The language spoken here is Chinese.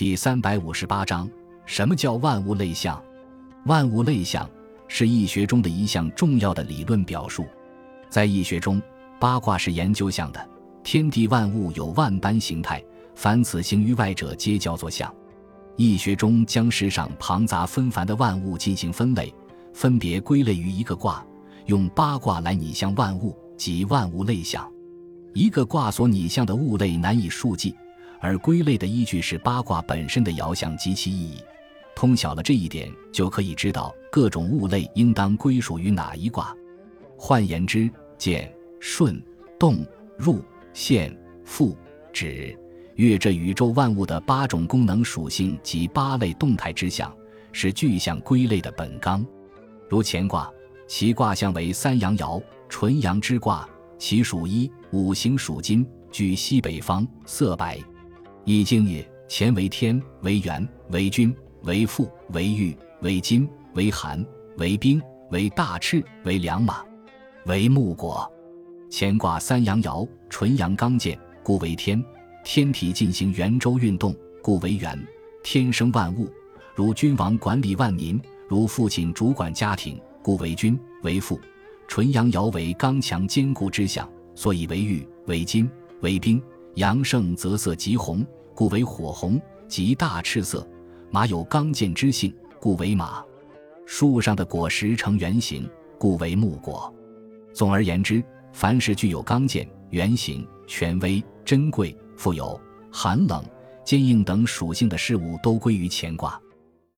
第三百五十八章：什么叫万物类象？万物类象是易学中的一项重要的理论表述。在易学中，八卦是研究象的。天地万物有万般形态，凡此形于外者，皆叫做象。易学中将世上庞杂纷繁的万物进行分类，分别归类于一个卦，用八卦来拟象万物，即万物类象。一个卦所拟象的物类难以数计。而归类的依据是八卦本身的爻象及其意义，通晓了这一点，就可以知道各种物类应当归属于哪一卦。换言之，简、顺、动、入、现、复、止、月这宇宙万物的八种功能属性及八类动态之象，是具象归类的本纲。如乾卦，其卦象为三阳爻，纯阳之卦，其属一，五行属金，居西北方，色白。易经也，乾为天，为元，为君，为父，为玉，为金，为寒，为冰，为大赤，为良马，为木果。乾卦三阳爻，纯阳刚健，故为天。天体进行圆周运动，故为元。天生万物，如君王管理万民，如父亲主管家庭，故为君为父。纯阳爻为刚强坚固之象，所以为玉，为金，为冰。阳盛则色极红，故为火红；极大赤色。马有刚健之性，故为马。树上的果实呈圆形，故为木果。总而言之，凡是具有刚健、圆形、权威、珍贵、富有、寒冷、坚硬等属性的事物，都归于乾卦。